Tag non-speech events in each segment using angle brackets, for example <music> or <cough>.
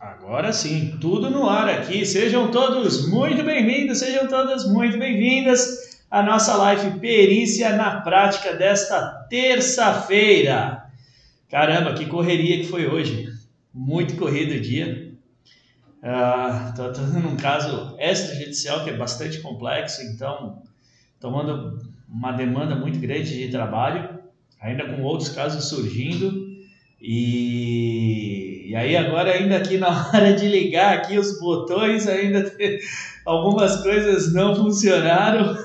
Agora sim, tudo no ar aqui. Sejam todos muito bem-vindos, sejam todas muito bem-vindas à nossa live Perícia na Prática desta terça-feira. Caramba, que correria que foi hoje. Muito corrido o dia. Uh, num caso extrajudicial que é bastante complexo, então tomando uma demanda muito grande de trabalho, ainda com outros casos surgindo. E, e aí agora ainda aqui na <laughs> hora de ligar aqui os botões ainda <laughs> algumas coisas não funcionaram.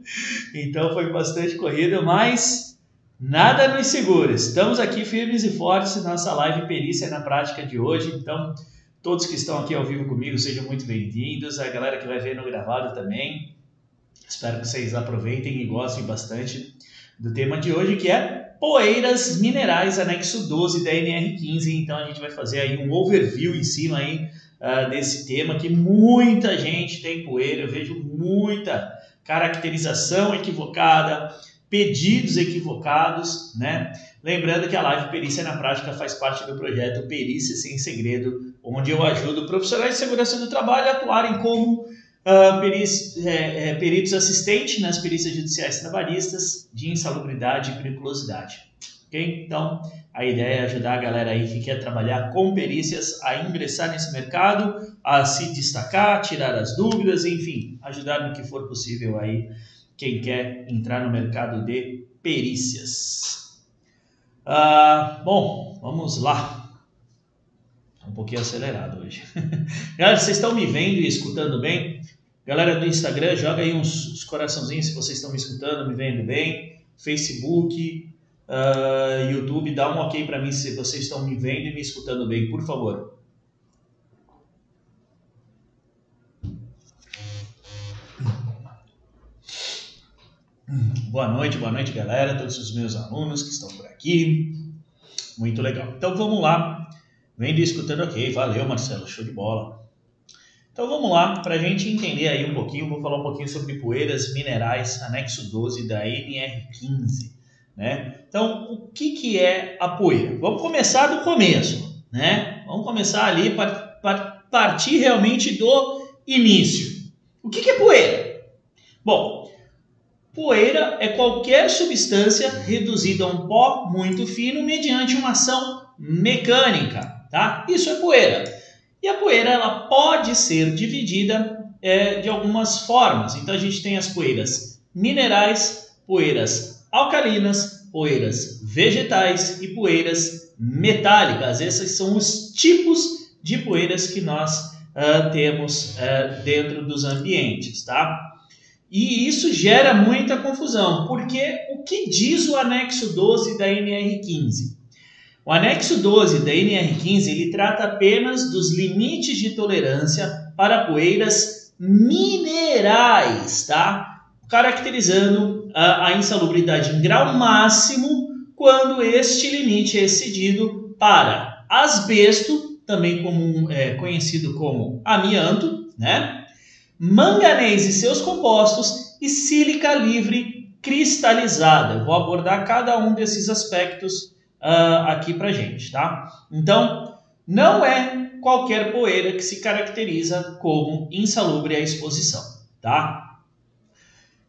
<laughs> então foi bastante corrida, mas nada nos segura. Estamos aqui firmes e fortes nossa live perícia na prática de hoje. Então todos que estão aqui ao vivo comigo sejam muito bem-vindos. A galera que vai ver no gravado também. Espero que vocês aproveitem e gostem bastante do tema de hoje, que é poeiras minerais, anexo 12 da NR15. Então a gente vai fazer aí um overview em cima aí uh, desse tema que muita gente tem poeira. Eu vejo muita caracterização equivocada, pedidos equivocados, né? Lembrando que a live Perícia na Prática faz parte do projeto Perícia Sem Segredo, onde eu ajudo profissionais de segurança do trabalho a atuarem como Uh, peritos, é, é, peritos assistentes nas perícias judiciais trabalhistas de insalubridade e periculosidade. Okay? Então, a ideia é ajudar a galera aí que quer trabalhar com perícias a ingressar nesse mercado, a se destacar, tirar as dúvidas, enfim, ajudar no que for possível aí quem quer entrar no mercado de perícias. Uh, bom, vamos lá. Um pouquinho acelerado hoje. <laughs> Galera, vocês estão me vendo e escutando bem? Galera do Instagram, joga aí uns, uns coraçãozinhos se vocês estão me escutando, me vendo bem. Facebook, uh, YouTube, dá um ok para mim se vocês estão me vendo e me escutando bem, por favor. Boa noite, boa noite, galera, todos os meus alunos que estão por aqui. Muito legal. Então vamos lá. Vendo e escutando, ok. Valeu, Marcelo, show de bola. Então vamos lá, para a gente entender aí um pouquinho, vou falar um pouquinho sobre poeiras minerais, anexo 12 da NR15. Né? Então, o que, que é a poeira? Vamos começar do começo, né? Vamos começar ali para partir realmente do início. O que, que é poeira? Bom, poeira é qualquer substância reduzida a um pó muito fino mediante uma ação mecânica, tá? Isso é poeira. E a poeira ela pode ser dividida é, de algumas formas. Então a gente tem as poeiras minerais, poeiras alcalinas, poeiras vegetais e poeiras metálicas. Esses são os tipos de poeiras que nós uh, temos uh, dentro dos ambientes, tá? E isso gera muita confusão, porque o que diz o anexo 12 da NR15? O anexo 12 da NR15 ele trata apenas dos limites de tolerância para poeiras minerais, tá? Caracterizando a, a insalubridade em grau máximo quando este limite é excedido para asbesto, também como, é, conhecido como amianto, né? manganês e seus compostos e sílica livre cristalizada. Eu vou abordar cada um desses aspectos uh, aqui para gente, tá? Então, não é qualquer poeira que se caracteriza como insalubre à exposição, tá?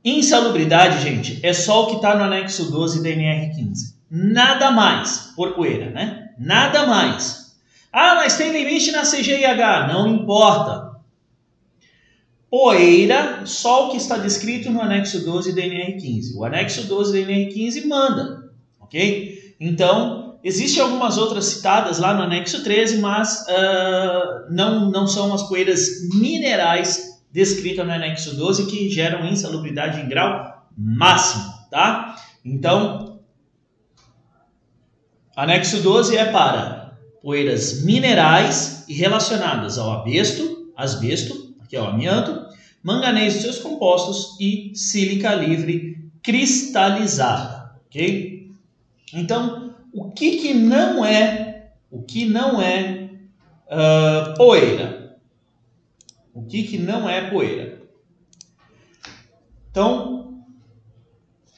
Insalubridade, gente, é só o que está no anexo 12 da NR15. Nada mais por poeira, né? Nada mais. Ah, mas tem limite na CGIH. Não importa. Poeira, só o que está descrito no anexo 12 da NR15. O anexo 12 da NR15 manda, ok? Então, existem algumas outras citadas lá no anexo 13, mas uh, não, não são as poeiras minerais descritas no anexo 12 que geram insalubridade em grau máximo, tá? Então, anexo 12 é para poeiras minerais e relacionadas ao abesto, asbesto, aqui é o amianto, manganês e seus compostos e sílica livre cristalizada, ok? Então, o que, que não é, o que não é uh, poeira? O que, que não é poeira? Então,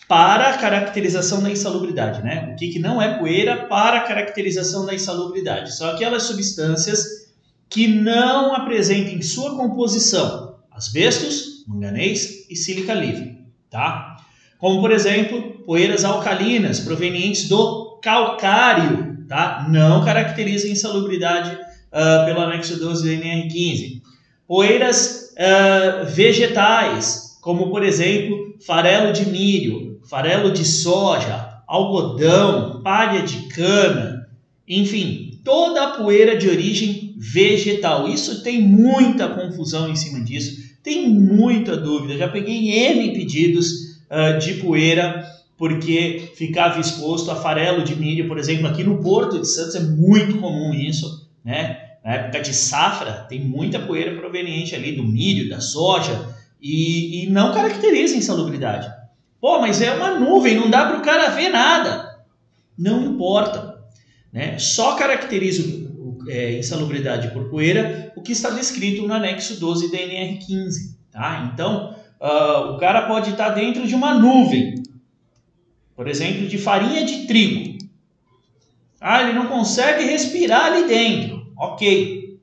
para a caracterização da insalubridade, né? O que, que não é poeira para a caracterização da insalubridade? São aquelas substâncias que não apresentem em sua composição asbestos, manganês e sílica livre, tá? Como por exemplo, poeiras alcalinas provenientes do calcário, tá? Não caracteriza insalubridade uh, pelo anexo 12 do NR15. Poeiras uh, vegetais, como por exemplo, farelo de milho, farelo de soja, algodão, palha de cana, enfim, toda a poeira de origem vegetal. Isso tem muita confusão em cima disso, tem muita dúvida. Já peguei N pedidos uh, de poeira porque ficava exposto a farelo de milho, por exemplo, aqui no Porto de Santos é muito comum isso, né? Na época de safra, tem muita poeira proveniente ali do milho, da soja, e, e não caracteriza insalubridade. Pô, mas é uma nuvem, não dá para o cara ver nada. Não importa. Né? Só caracteriza é, insalubridade por poeira o que está descrito no anexo 12 da NR15. Tá? Então, uh, o cara pode estar dentro de uma nuvem, por exemplo, de farinha de trigo. Ah, ele não consegue respirar ali dentro. Ok.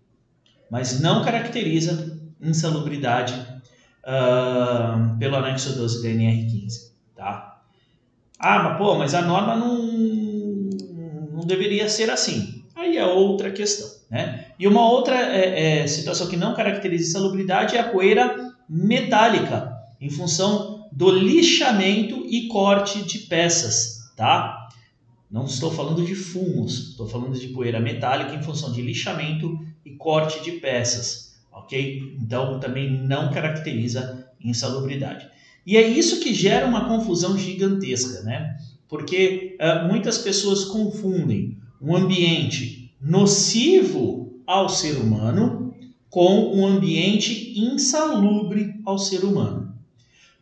Mas não caracteriza insalubridade uh, pelo anexo 12 da NR15. Tá? Ah, mas pô, mas a norma não, não deveria ser assim. Aí é outra questão. Né? E uma outra é, é, situação que não caracteriza insalubridade é a poeira metálica, em função do lixamento e corte de peças. Tá? Não estou falando de fumos, estou falando de poeira metálica em função de lixamento e corte de peças, ok? Então também não caracteriza insalubridade. E é isso que gera uma confusão gigantesca, né? Porque uh, muitas pessoas confundem um ambiente nocivo ao ser humano com um ambiente insalubre ao ser humano.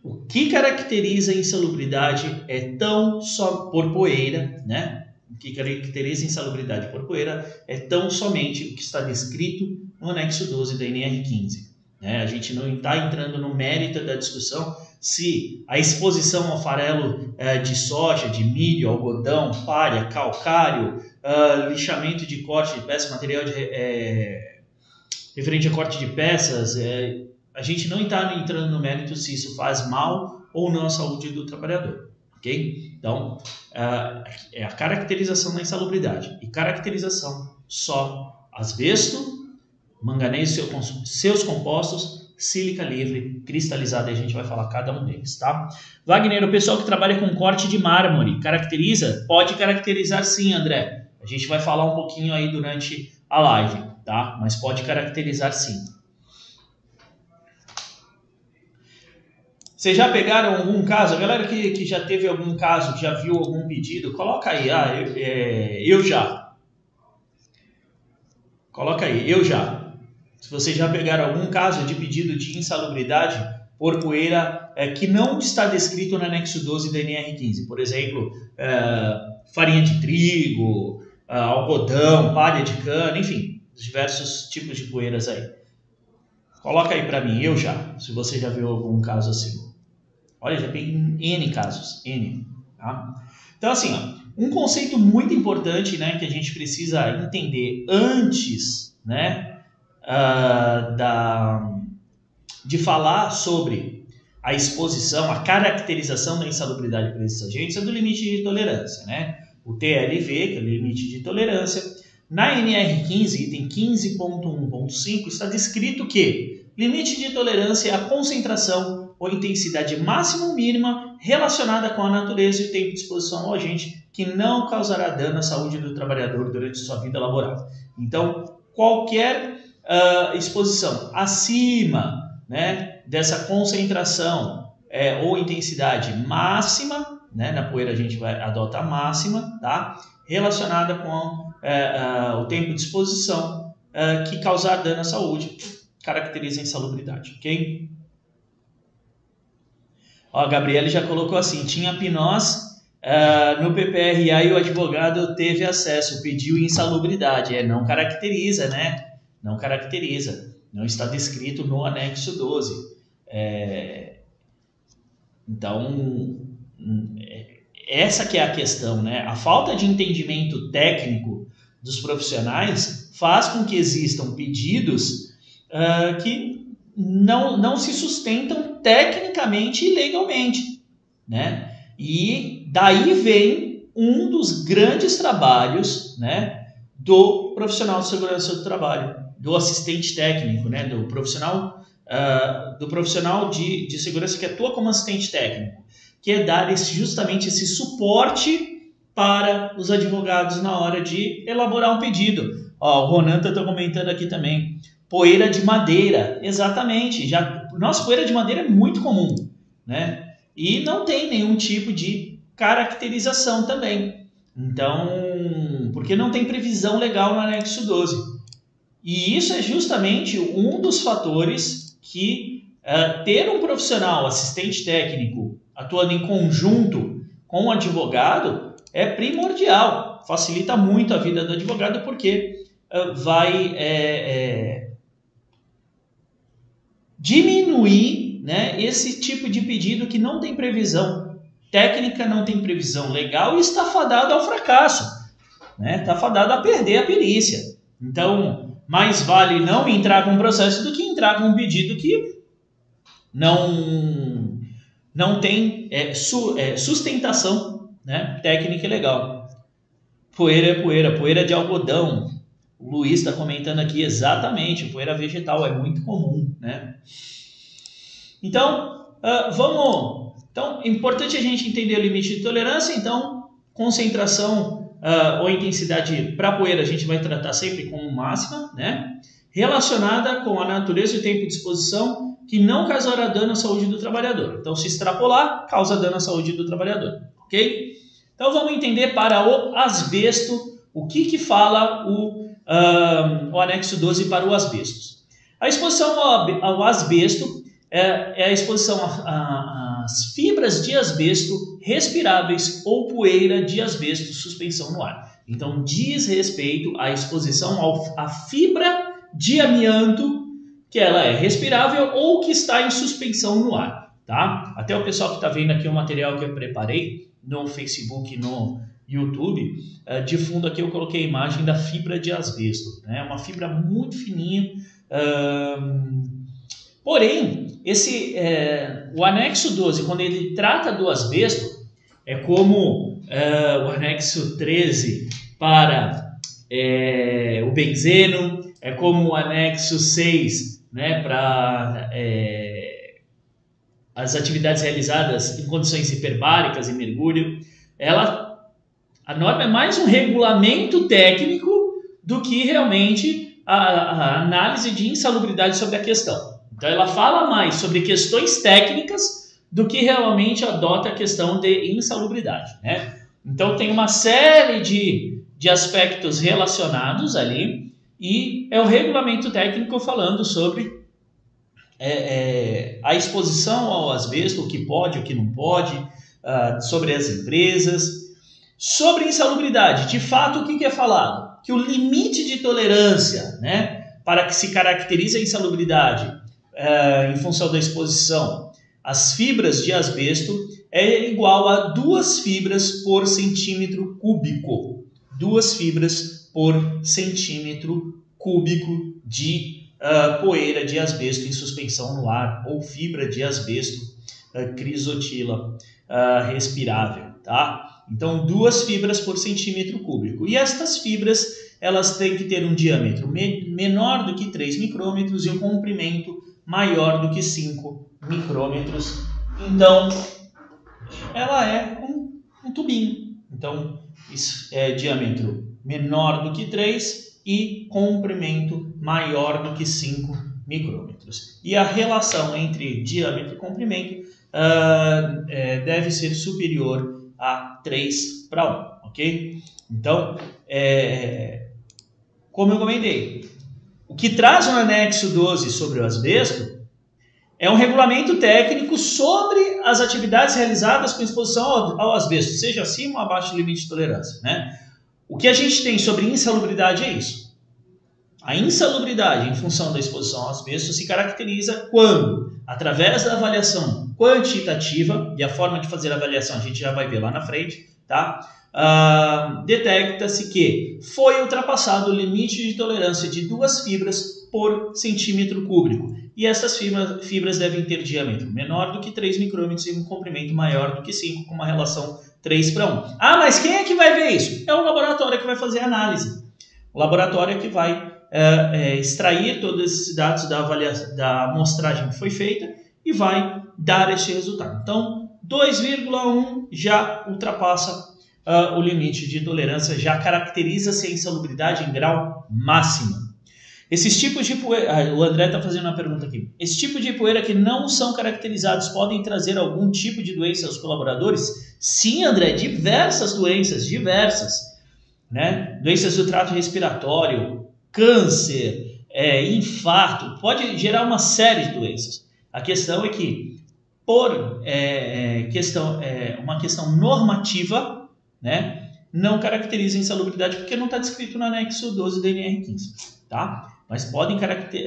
O que caracteriza a insalubridade é tão só por poeira, né? O que caracteriza a insalubridade por poeira é tão somente o que está descrito no anexo 12 da NR15. Né? A gente não está entrando no mérito da discussão se a exposição ao farelo é, de soja, de milho, algodão, palha, calcário, uh, lixamento de corte de peças, material de, é, referente a corte de peças, é, a gente não está entrando no mérito se isso faz mal ou não à saúde do trabalhador, ok? Então, é a caracterização da insalubridade. E caracterização só asbesto, manganês seus compostos, sílica livre, cristalizada, e a gente vai falar cada um deles, tá? Wagner, o pessoal que trabalha com corte de mármore, caracteriza? Pode caracterizar sim, André. A gente vai falar um pouquinho aí durante a live, tá? Mas pode caracterizar sim. Vocês já pegaram algum caso? A galera que, que já teve algum caso, já viu algum pedido, coloca aí. Ah, eu, é, eu já. Coloca aí, eu já. Se vocês já pegaram algum caso de pedido de insalubridade por poeira é, que não está descrito no anexo 12 da NR15, por exemplo, é, farinha de trigo, é, algodão, palha de cana, enfim, diversos tipos de poeiras aí. Coloca aí para mim, eu já, se você já viu algum caso assim. Olha, já peguei N casos, N. Tá? Então, assim, ó, um conceito muito importante né, que a gente precisa entender antes né, uh, da, de falar sobre a exposição, a caracterização da insalubridade para esses agentes é do limite de tolerância. Né? O TLV, que é o limite de tolerância. Na NR15, item 15.1.5, está descrito que limite de tolerância é a concentração ou intensidade máxima ou mínima relacionada com a natureza e o tempo de exposição ao agente que não causará dano à saúde do trabalhador durante sua vida laboral. Então, qualquer uh, exposição acima né, dessa concentração é, ou intensidade máxima, né, na poeira a gente vai adotar máxima, tá? relacionada com uh, o tempo de exposição uh, que causar dano à saúde, caracteriza a insalubridade, ok? Ó, a Gabriele já colocou assim: tinha Pinós uh, no PPRA e o advogado teve acesso, pediu insalubridade. É, não caracteriza, né? Não caracteriza. Não está descrito no anexo 12. É, então, essa que é a questão, né? A falta de entendimento técnico dos profissionais faz com que existam pedidos uh, que não, não se sustentam tecnicamente e legalmente, né? E daí vem um dos grandes trabalhos, né, do profissional de segurança do trabalho, do assistente técnico, né, do profissional uh, do profissional de, de segurança que atua como assistente técnico, que é dar esse, justamente esse suporte para os advogados na hora de elaborar um pedido. Ó, o Ronan está comentando aqui também. Poeira de madeira, exatamente. Já, nossa, poeira de madeira é muito comum, né? E não tem nenhum tipo de caracterização também. Então, porque não tem previsão legal no anexo 12. E isso é justamente um dos fatores que uh, ter um profissional, assistente técnico, atuando em conjunto com o advogado é primordial. Facilita muito a vida do advogado porque uh, vai é, é, diminuir né, esse tipo de pedido que não tem previsão técnica, não tem previsão legal e está fadado ao fracasso. Né? Está fadado a perder a perícia. Então, mais vale não entrar com um processo do que entrar com um pedido que não, não tem é, su, é, sustentação né, técnica e legal. Poeira é poeira, poeira de algodão. O Luiz está comentando aqui exatamente, poeira vegetal é muito comum, né? Então, uh, vamos. Então, importante a gente entender o limite de tolerância. Então, concentração uh, ou intensidade para poeira a gente vai tratar sempre como máxima, né? Relacionada com a natureza e o tempo de exposição que não causará dano à saúde do trabalhador. Então, se extrapolar, causa dano à saúde do trabalhador, ok? Então, vamos entender para o asbesto o que, que fala o, uh, o anexo 12 para o asbesto. A exposição ao, ao asbesto é, é, a exposição às fibras de asbesto respiráveis ou poeira de asbesto suspensão no ar. Então, diz respeito à exposição ao, à fibra de amianto que ela é respirável ou que está em suspensão no ar, tá? Até o pessoal que está vendo aqui o material que eu preparei no Facebook no YouTube, uh, de fundo aqui eu coloquei a imagem da fibra de asbesto, né? Uma fibra muito fininha, uh, porém, esse, é, o anexo 12, quando ele trata do asbesto, é como uh, o anexo 13 para é, o benzeno, é como o anexo 6 né, para é, as atividades realizadas em condições hiperbáricas e mergulho, ela, a norma é mais um regulamento técnico do que realmente a, a análise de insalubridade sobre a questão. Então, ela fala mais sobre questões técnicas do que realmente adota a questão de insalubridade. Né? Então, tem uma série de, de aspectos relacionados ali e é o regulamento técnico falando sobre é, é, a exposição ao asbesto, o que pode, o que não pode, uh, sobre as empresas. Sobre insalubridade, de fato, o que, é falado? Que o limite de tolerância né, para que se caracterize a insalubridade uh, em função da exposição às fibras de asbesto é igual a duas fibras por centímetro cúbico. Duas fibras por centímetro cúbico de uh, poeira de asbesto em suspensão no ar ou fibra de asbesto uh, crisotila uh, respirável, tá? Então, duas fibras por centímetro cúbico. E estas fibras, elas têm que ter um diâmetro me menor do que 3 micrômetros e um comprimento maior do que 5 micrômetros. Então, ela é um, um tubinho. Então, é diâmetro menor do que 3 e comprimento maior do que 5 micrômetros. E a relação entre diâmetro e comprimento uh, é, deve ser superior a 3 para 1, ok? Então, é, como eu comentei, o que traz o anexo 12 sobre o asbesto é um regulamento técnico sobre as atividades realizadas com exposição ao, ao asbesto, seja acima ou abaixo do limite de tolerância, né? O que a gente tem sobre insalubridade é isso. A insalubridade em função da exposição ao asbesto se caracteriza quando, através da avaliação quantitativa, e a forma de fazer a avaliação a gente já vai ver lá na frente, tá? uh, detecta-se que foi ultrapassado o limite de tolerância de duas fibras por centímetro cúbico. E essas fibras, fibras devem ter diâmetro menor do que 3 micrômetros e um comprimento maior do que 5, com uma relação 3 para 1. Ah, mas quem é que vai ver isso? É o laboratório que vai fazer a análise. O laboratório é que vai é, é, extrair todos esses dados da, avaliação, da amostragem que foi feita e vai dar esse resultado. Então, 2,1 já ultrapassa uh, o limite de tolerância, já caracteriza-se a insalubridade em grau máximo. Esses tipos de poeira, ah, o André está fazendo uma pergunta aqui. Esse tipo de poeira que não são caracterizados podem trazer algum tipo de doença aos colaboradores? Sim, André, diversas doenças, diversas. Né? Doenças do trato respiratório, câncer, é, infarto, pode gerar uma série de doenças. A questão é que, por é, é, questão, é, uma questão normativa, né, não caracteriza insalubridade porque não está descrito no anexo 12 do NR15, tá? Mas podem,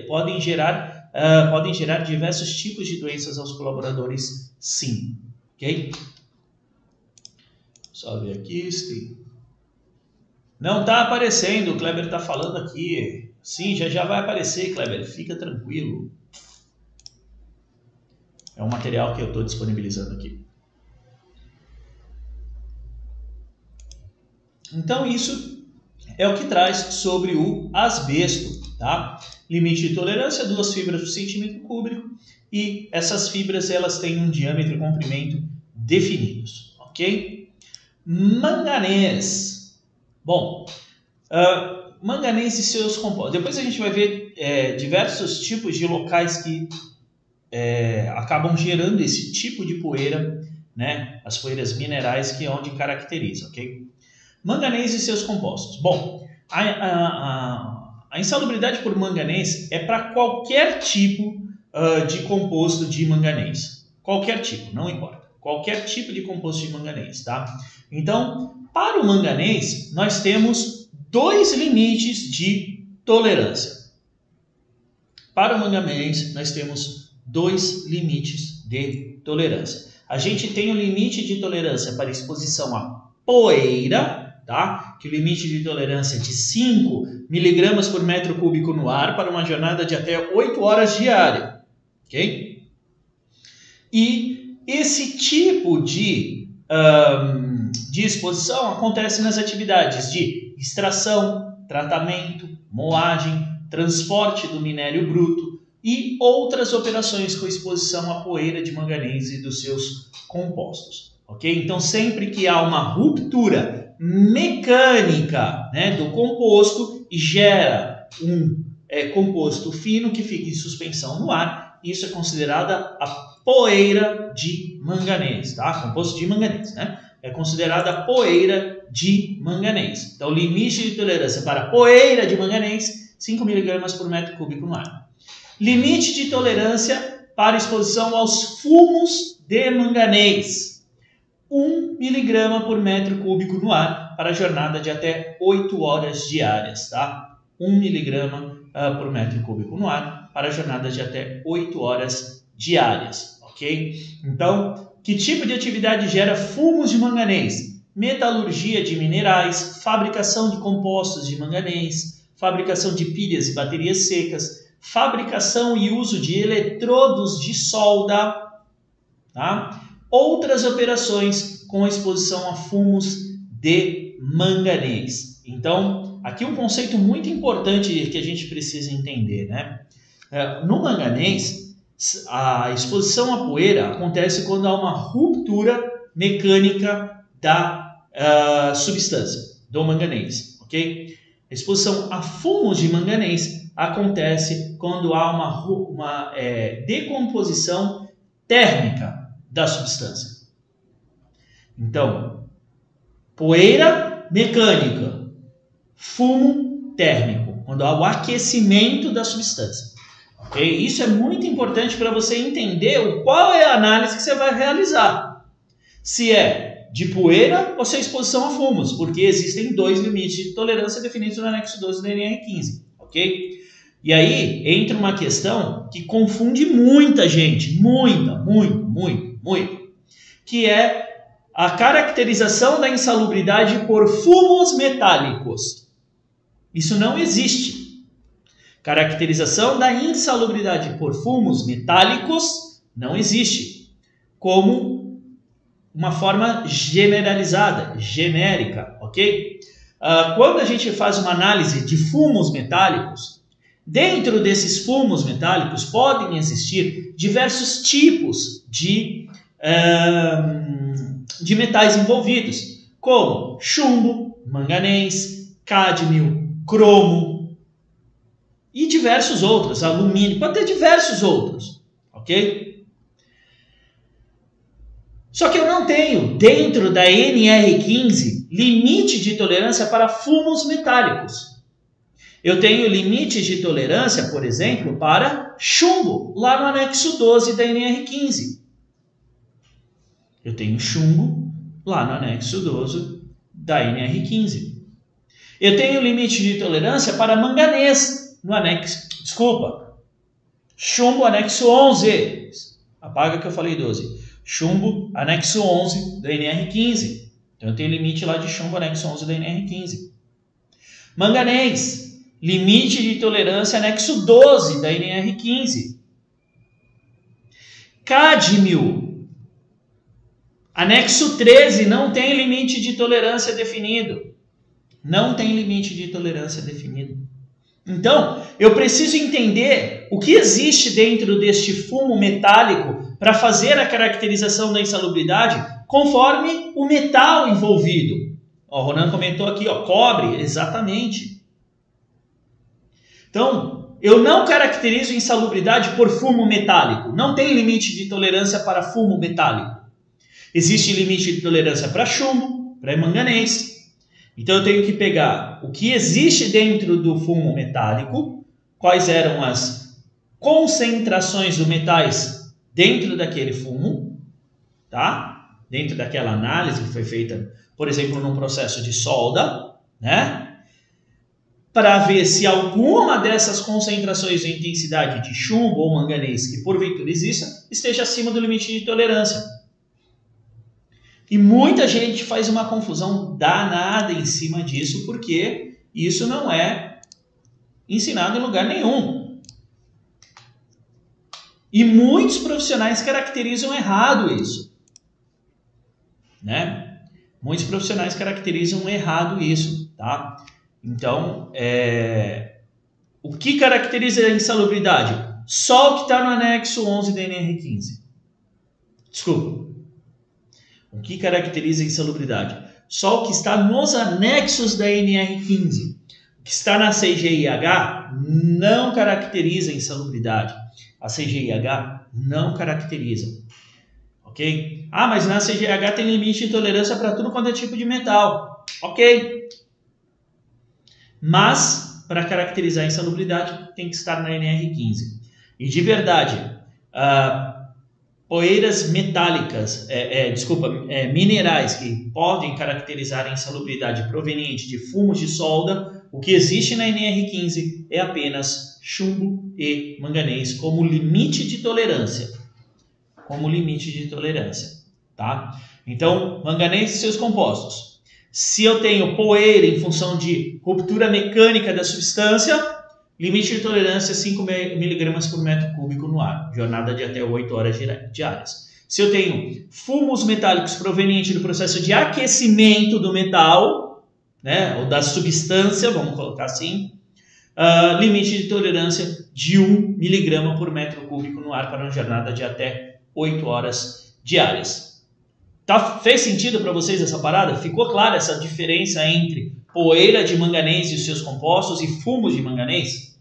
podem, gerar, uh, podem gerar diversos tipos de doenças aos colaboradores, sim, ok? Só ver aqui não está aparecendo, o Kleber está falando aqui. Sim, já já vai aparecer, Kleber, fica tranquilo. É um material que eu estou disponibilizando aqui. Então, isso é o que traz sobre o asbesto, tá? Limite de tolerância, duas fibras por centímetro cúbico e essas fibras elas têm um diâmetro e comprimento definidos, ok? Manganês. Bom, uh, manganês e seus compostos. Depois a gente vai ver é, diversos tipos de locais que é, acabam gerando esse tipo de poeira, né? As poeiras minerais que é onde caracteriza, ok? Manganês e seus compostos. Bom, a, a, a, a insalubridade por manganês é para qualquer tipo uh, de composto de manganês. Qualquer tipo, não importa. Qualquer tipo de composto de manganês, tá? Então, para o manganês, nós temos dois limites de tolerância. Para o manganês, nós temos dois limites de tolerância. A gente tem o um limite de tolerância para exposição à poeira, tá? Que o limite de tolerância é de 5 miligramas por metro cúbico no ar para uma jornada de até 8 horas diária, ok? E esse tipo de um, de exposição acontece nas atividades de extração, tratamento, moagem, transporte do minério bruto e outras operações com exposição à poeira de manganês e dos seus compostos. Ok? Então, sempre que há uma ruptura mecânica né, do composto e gera um é, composto fino que fica em suspensão no ar, isso é considerada a poeira de manganês, tá? Composto de manganês, né? é considerada poeira de manganês. Então, limite de tolerância para poeira de manganês, 5 mg por metro cúbico no ar. Limite de tolerância para exposição aos fumos de manganês, 1 mg por metro cúbico no ar para jornada de até 8 horas diárias, tá? 1 mg uh, por metro cúbico no ar para jornada de até 8 horas diárias, ok? Então, que tipo de atividade gera fumos de manganês? Metalurgia de minerais, fabricação de compostos de manganês, fabricação de pilhas e baterias secas, fabricação e uso de eletrodos de solda, tá? outras operações com exposição a fumos de manganês. Então, aqui um conceito muito importante que a gente precisa entender, né? É, no manganês, a exposição à poeira acontece quando há uma ruptura mecânica da uh, substância, do manganês, ok? A exposição a fumos de manganês acontece quando há uma, uma é, decomposição térmica da substância. Então, poeira mecânica, fumo térmico, quando há o aquecimento da substância. Okay? Isso é muito importante para você entender o, qual é a análise que você vai realizar. Se é de poeira ou se é exposição a fumos, porque existem dois limites de tolerância definidos no anexo 12 do NR15. Ok? E aí entra uma questão que confunde muita gente, muita, muito, muito, muito, que é a caracterização da insalubridade por fumos metálicos. Isso não existe. Caracterização da insalubridade por fumos metálicos não existe. Como uma forma generalizada, genérica, ok? Uh, quando a gente faz uma análise de fumos metálicos, dentro desses fumos metálicos podem existir diversos tipos de, uh, de metais envolvidos, como chumbo, manganês, cádmio, cromo e diversos outros, alumínio, pode ter diversos outros, ok? Só que eu não tenho, dentro da NR15, limite de tolerância para fumos metálicos. Eu tenho limites de tolerância, por exemplo, para chumbo, lá no anexo 12 da NR15. Eu tenho chumbo lá no anexo 12 da NR15. Eu tenho limite de tolerância para manganês no anexo, desculpa, chumbo anexo 11. Apaga que eu falei 12 chumbo anexo 11 da NR15. Então eu tenho limite lá de chumbo anexo 11 da NR15. Manganês, limite de tolerância anexo 12 da NR15. Cádmio, anexo 13 não tem limite de tolerância definido. Não tem limite de tolerância definido. Então, eu preciso entender o que existe dentro deste fumo metálico para fazer a caracterização da insalubridade conforme o metal envolvido. Ó, o Ronan comentou aqui, ó, cobre, exatamente. Então, eu não caracterizo insalubridade por fumo metálico. Não tem limite de tolerância para fumo metálico. Existe limite de tolerância para chumbo, para manganês, então eu tenho que pegar o que existe dentro do fumo metálico, quais eram as concentrações dos metais dentro daquele fumo, tá? Dentro daquela análise que foi feita, por exemplo, num processo de solda, né? Para ver se alguma dessas concentrações de intensidade de chumbo ou manganês que porventura exista esteja acima do limite de tolerância. E muita gente faz uma confusão danada em cima disso, porque isso não é ensinado em lugar nenhum. E muitos profissionais caracterizam errado isso. Né? Muitos profissionais caracterizam errado isso, tá? Então, é... o que caracteriza a insalubridade? Só o que está no anexo 11 da NR15. Desculpa, o que caracteriza a insalubridade? Só o que está nos anexos da NR15. O que está na CGIH não caracteriza a insalubridade. A CGIH não caracteriza. Ok? Ah, mas na CGIH tem limite de tolerância para tudo quanto é tipo de metal. Ok. Mas, para caracterizar a insalubridade, tem que estar na NR15. E de verdade, uh, poeiras metálicas, é, é, desculpa, é, minerais que podem caracterizar a insalubridade proveniente de fumos de solda, o que existe na NR15 é apenas chumbo e manganês como limite de tolerância. Como limite de tolerância, tá? Então, manganês e seus compostos. Se eu tenho poeira em função de ruptura mecânica da substância, Limite de tolerância 5 mg por metro cúbico no ar, jornada de até 8 horas diárias. Se eu tenho fumos metálicos provenientes do processo de aquecimento do metal, né, ou da substância, vamos colocar assim, uh, limite de tolerância de 1 mg por metro cúbico no ar para uma jornada de até 8 horas diárias. Tá, fez sentido para vocês essa parada? Ficou clara essa diferença entre poeira de manganês e os seus compostos e fumos de manganês?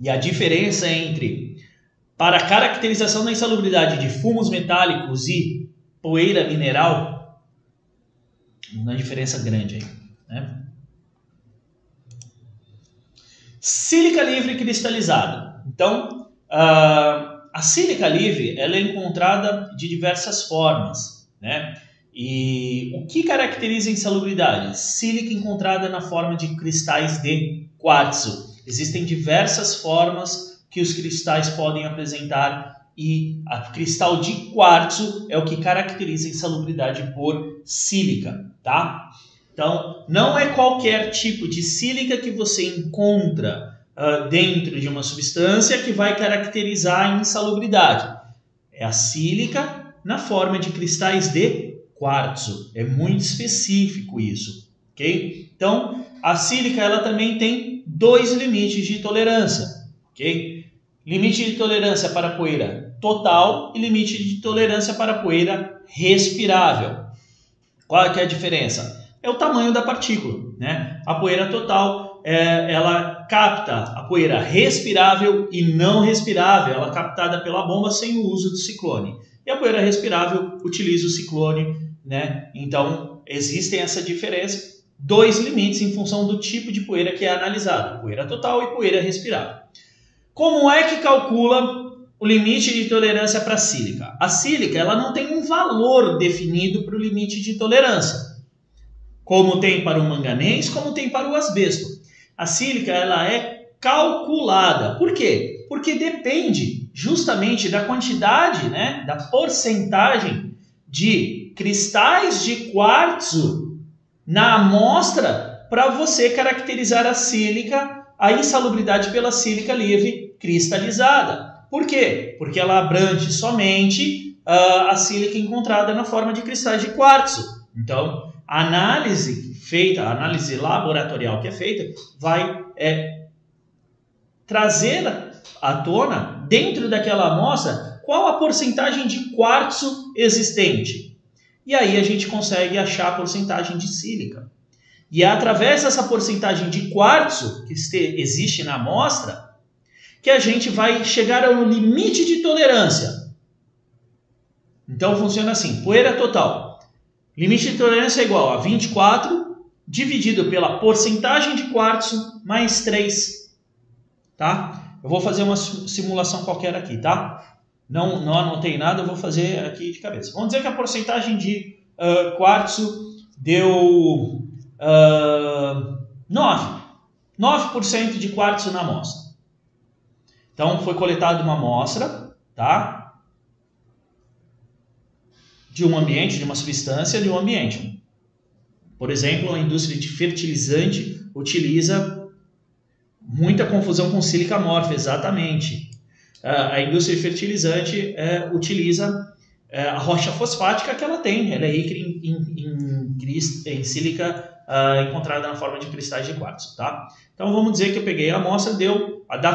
E a diferença entre para a caracterização da insalubridade de fumos metálicos e poeira mineral, uma diferença grande aí, né? Sílica livre cristalizada. Então, a sílica livre ela é encontrada de diversas formas, né? E o que caracteriza a insalubridade? Sílica encontrada na forma de cristais de quartzo. Existem diversas formas que os cristais podem apresentar e a cristal de quartzo é o que caracteriza a insalubridade por sílica, tá? Então, não é qualquer tipo de sílica que você encontra uh, dentro de uma substância que vai caracterizar a insalubridade. É a sílica na forma de cristais de quartzo. É muito específico isso, ok? Então, a sílica ela também tem dois limites de tolerância, ok? Limite de tolerância para poeira total e limite de tolerância para poeira respirável. Qual é, é a diferença? é o tamanho da partícula. Né? A poeira total é, ela capta a poeira respirável e não respirável, ela é captada pela bomba sem o uso do ciclone. E a poeira respirável utiliza o ciclone, né? Então existem essa diferença, dois limites em função do tipo de poeira que é analisada, poeira total e poeira respirável. Como é que calcula o limite de tolerância para a sílica? A sílica ela não tem um valor definido para o limite de tolerância como tem para o manganês, como tem para o asbesto. A sílica ela é calculada. Por quê? Porque depende justamente da quantidade, né, da porcentagem de cristais de quartzo na amostra para você caracterizar a sílica, a insalubridade pela sílica livre cristalizada. Por quê? Porque ela abrange somente uh, a sílica encontrada na forma de cristais de quartzo. Então, a análise feita, a análise laboratorial que é feita, vai é, trazer à tona, dentro daquela amostra, qual a porcentagem de quartzo existente. E aí a gente consegue achar a porcentagem de sílica. E é através dessa porcentagem de quartzo que existe na amostra que a gente vai chegar ao limite de tolerância. Então funciona assim: poeira total Limite de tolerância é igual a 24 dividido pela porcentagem de quartzo mais 3. Tá? Eu vou fazer uma simulação qualquer aqui, tá? Não, não anotei nada, eu vou fazer aqui de cabeça. Vamos dizer que a porcentagem de uh, quartzo deu uh, 9. 9% de quartzo na amostra. Então, foi coletada uma amostra, tá? De um ambiente, de uma substância de um ambiente. Por exemplo, a indústria de fertilizante utiliza muita confusão com sílica morfa, exatamente. A indústria de fertilizante é, utiliza é, a rocha fosfática que ela tem, ela é rica em, em, em, em sílica uh, encontrada na forma de cristais de quartzo, tá? Então vamos dizer que eu peguei a amostra, deu, a da,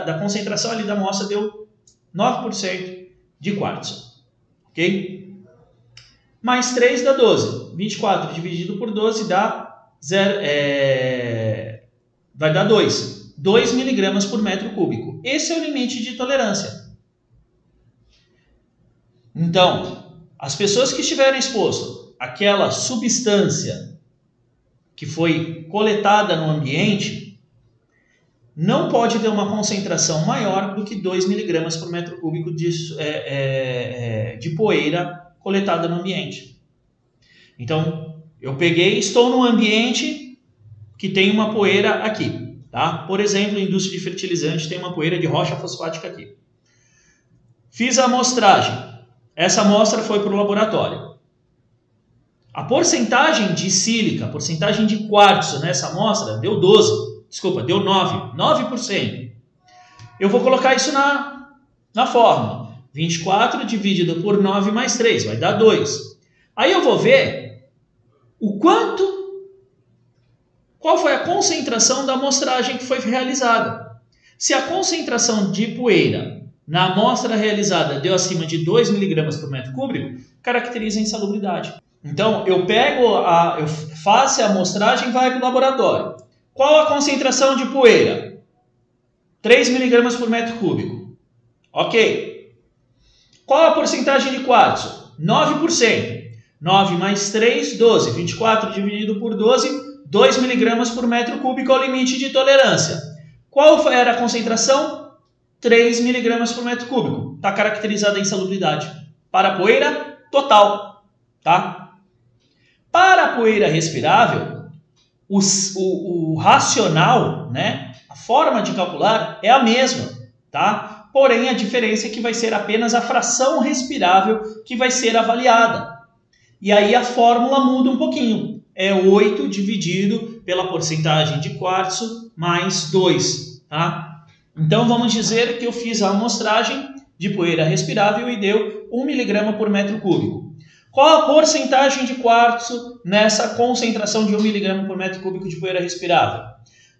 da concentração ali da amostra deu 9% de quartzo, ok? Mais 3 dá 12. 24 dividido por 12 dá 0, é, vai dar 2. 2 miligramas por metro cúbico. Esse é o limite de tolerância. Então, as pessoas que estiverem expostas àquela substância que foi coletada no ambiente não pode ter uma concentração maior do que 2 miligramas por metro cúbico de, é, é, é de poeira coletada no ambiente. Então, eu peguei, estou num ambiente que tem uma poeira aqui, tá? Por exemplo, a indústria de fertilizante tem uma poeira de rocha fosfática aqui. Fiz a amostragem. Essa amostra foi para o laboratório. A porcentagem de sílica, a porcentagem de quartzo nessa amostra deu 12. Desculpa, deu 9. 9%. Eu vou colocar isso na, na fórmula. 24 dividido por 9 mais 3 vai dar 2. Aí eu vou ver o quanto, qual foi a concentração da amostragem que foi realizada. Se a concentração de poeira na amostra realizada deu acima de 2 mg por metro cúbico, caracteriza a insalubridade. Então, eu pego a, eu faço a amostragem e vai para o laboratório. Qual a concentração de poeira? 3 mg por metro cúbico. Ok. Qual a porcentagem de quartzo? 9%. 9 mais 3, 12. 24 dividido por 12, 2 miligramas por metro cúbico é o limite de tolerância. Qual era a concentração? 3 miligramas por metro cúbico. Está caracterizada a insalubridade. Para a poeira, total. Tá? Para a poeira respirável, o, o, o racional, né, a forma de calcular é a mesma. Tá? Porém, a diferença é que vai ser apenas a fração respirável que vai ser avaliada. E aí a fórmula muda um pouquinho. É 8 dividido pela porcentagem de quartzo mais 2. Tá? Então vamos dizer que eu fiz a amostragem de poeira respirável e deu 1 mg por metro cúbico. Qual a porcentagem de quartzo nessa concentração de 1 mg por metro cúbico de poeira respirável?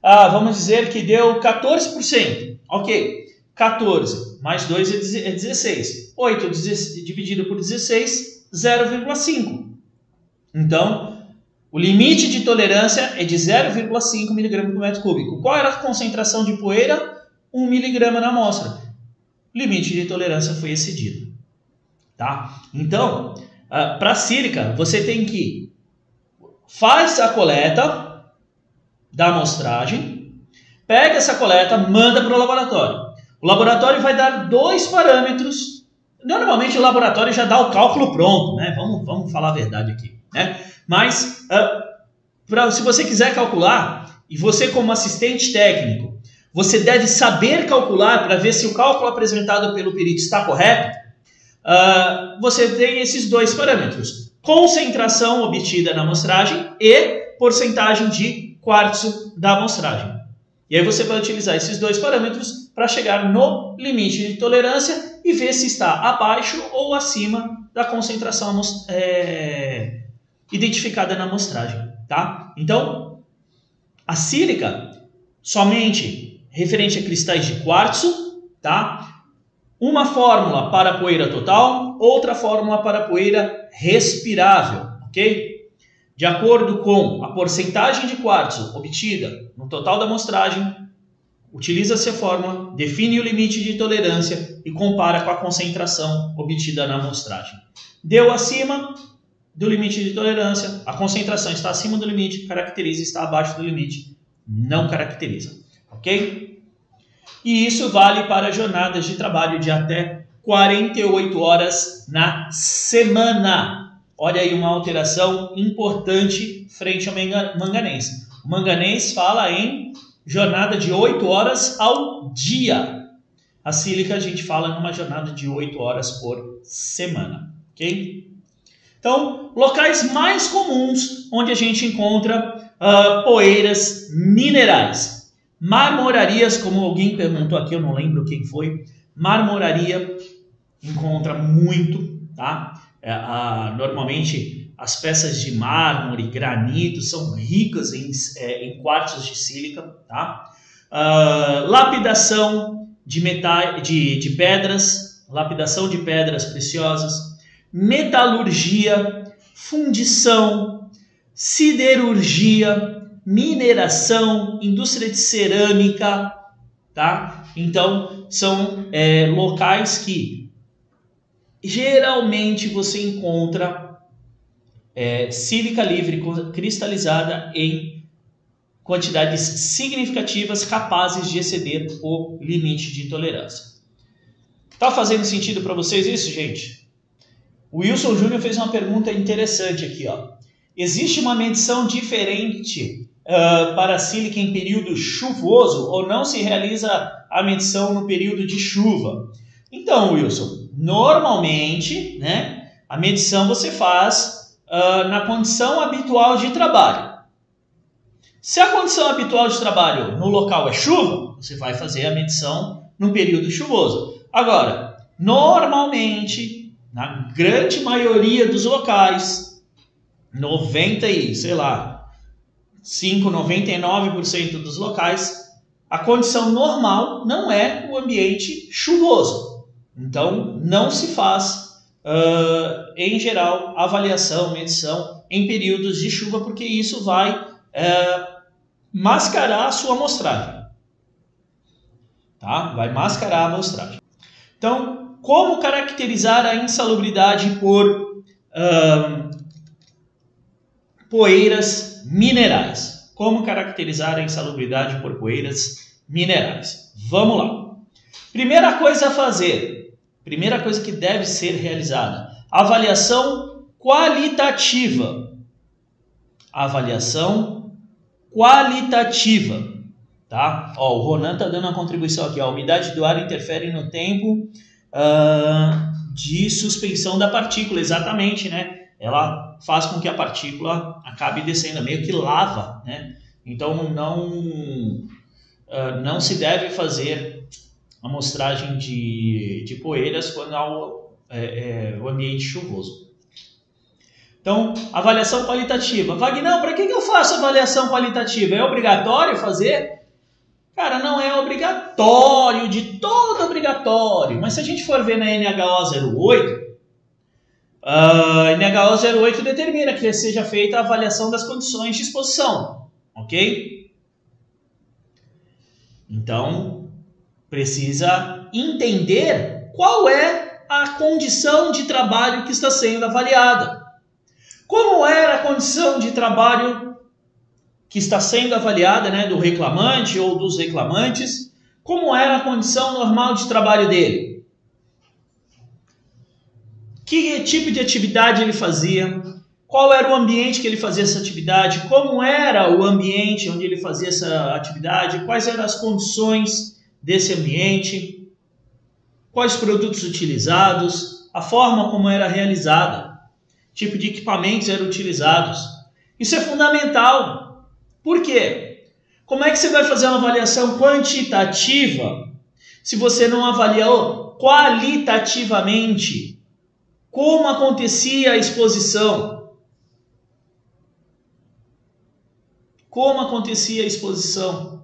Ah, vamos dizer que deu 14%. Ok. 14 mais 2 é 16. 8 dividido por 16 0,5. Então, o limite de tolerância é de 0,5 mg por metro cúbico. Qual era a concentração de poeira? 1 mg na amostra. O limite de tolerância foi excedido. Tá? Então, ah, para a sílica, você tem que faz a coleta da amostragem, pega essa coleta, manda para o laboratório. O laboratório vai dar dois parâmetros Normalmente o laboratório já dá o cálculo pronto, né? Vamos, vamos falar a verdade aqui, né? Mas uh, pra, se você quiser calcular, e você como assistente técnico, você deve saber calcular para ver se o cálculo apresentado pelo perito está correto, uh, você tem esses dois parâmetros. Concentração obtida na amostragem e porcentagem de quartzo da amostragem. E aí você vai utilizar esses dois parâmetros para chegar no limite de tolerância e ver se está abaixo ou acima da concentração é, identificada na amostragem. Tá? Então, a sílica, somente referente a cristais de quartzo, tá? uma fórmula para poeira total, outra fórmula para poeira respirável. ok? De acordo com a porcentagem de quartzo obtida no total da amostragem, utiliza-se a fórmula, define o limite de tolerância e compara com a concentração obtida na amostragem. Deu acima do limite de tolerância, a concentração está acima do limite, caracteriza, está abaixo do limite, não caracteriza. Ok? E isso vale para jornadas de trabalho de até 48 horas na semana. Olha aí uma alteração importante frente ao manganês. O manganês fala em jornada de 8 horas ao dia. A sílica a gente fala numa jornada de 8 horas por semana, ok? Então, locais mais comuns onde a gente encontra uh, poeiras minerais. Marmorarias, como alguém perguntou aqui, eu não lembro quem foi. Marmoraria encontra muito, tá? É, a, normalmente as peças de mármore, granito são ricas em, é, em de sílica, tá? Uh, lapidação de, metal, de, de pedras, lapidação de pedras preciosas, metalurgia, fundição, siderurgia, mineração, indústria de cerâmica, tá? Então são é, locais que geralmente você encontra é, sílica livre cristalizada em quantidades significativas capazes de exceder o limite de tolerância. Tá fazendo sentido para vocês isso, gente? O Wilson Júnior fez uma pergunta interessante aqui, ó. Existe uma medição diferente uh, para sílica em período chuvoso ou não se realiza a medição no período de chuva? Então, Wilson, Normalmente, né, a medição você faz uh, na condição habitual de trabalho. Se a condição habitual de trabalho no local é chuva, você vai fazer a medição no período chuvoso. Agora, normalmente, na grande maioria dos locais, 90 e, sei lá, 5, 99% dos locais, a condição normal não é o ambiente chuvoso. Então, não se faz, uh, em geral, avaliação, medição em períodos de chuva, porque isso vai uh, mascarar a sua amostragem. Tá? Vai mascarar a amostragem. Então, como caracterizar a insalubridade por uh, poeiras minerais? Como caracterizar a insalubridade por poeiras minerais? Vamos lá. Primeira coisa a fazer: Primeira coisa que deve ser realizada: avaliação qualitativa. Avaliação qualitativa. Tá? Ó, o Ronan tá dando uma contribuição aqui. Ó, a umidade do ar interfere no tempo uh, de suspensão da partícula, exatamente, né? Ela faz com que a partícula acabe descendo, meio que lava, né? Então não, uh, não se deve fazer amostragem de, de poeiras quando há o, é, é, o ambiente chuvoso. Então, avaliação qualitativa. Wagner, para que, que eu faço avaliação qualitativa? É obrigatório fazer? Cara, não é obrigatório, de todo obrigatório. Mas se a gente for ver na NHO 08, a NHO 08 determina que seja feita a avaliação das condições de exposição, ok? Então, precisa entender qual é a condição de trabalho que está sendo avaliada. Como era a condição de trabalho que está sendo avaliada né, do reclamante ou dos reclamantes, como era a condição normal de trabalho dele. Que tipo de atividade ele fazia? Qual era o ambiente que ele fazia essa atividade? Como era o ambiente onde ele fazia essa atividade? Quais eram as condições desse ambiente? Quais produtos utilizados? A forma como era realizada? Tipo de equipamentos eram utilizados? Isso é fundamental por quê? Como é que você vai fazer uma avaliação quantitativa se você não avaliou qualitativamente como acontecia a exposição? Como acontecia a exposição?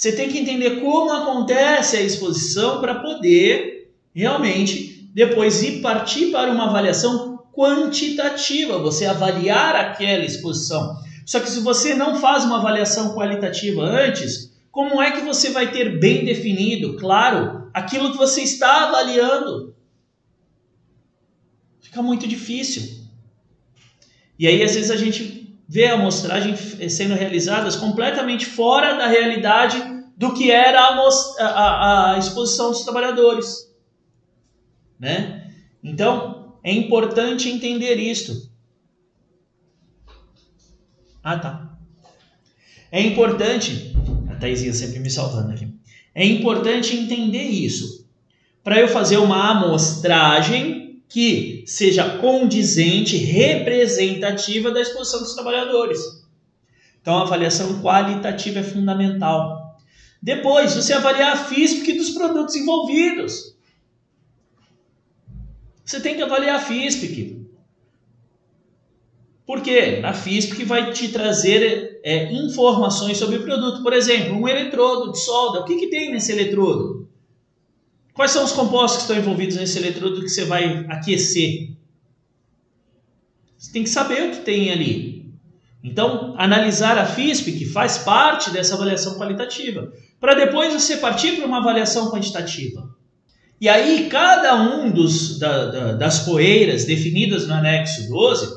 Você tem que entender como acontece a exposição para poder realmente depois ir partir para uma avaliação quantitativa, você avaliar aquela exposição. Só que se você não faz uma avaliação qualitativa antes, como é que você vai ter bem definido, claro, aquilo que você está avaliando? Fica muito difícil. E aí, às vezes, a gente vê a amostragem sendo realizadas completamente fora da realidade do que era a, a, a exposição dos trabalhadores. Né? Então, é importante entender isto. Ah, tá. É importante, a Thaisinha sempre me salvando aqui. É importante entender isso. Para eu fazer uma amostragem que seja condizente, representativa da exposição dos trabalhadores. Então, a avaliação qualitativa é fundamental. Depois, você avaliar a FISPIC dos produtos envolvidos. Você tem que avaliar a FISPIC. Por quê? A FISP vai te trazer é, informações sobre o produto. Por exemplo, um eletrodo de solda. O que, que tem nesse eletrodo? Quais são os compostos que estão envolvidos nesse eletrodo que você vai aquecer? Você tem que saber o que tem ali. Então, analisar a FISP, que faz parte dessa avaliação qualitativa, para depois você partir para uma avaliação quantitativa. E aí, cada um dos, da, da, das poeiras definidas no anexo 12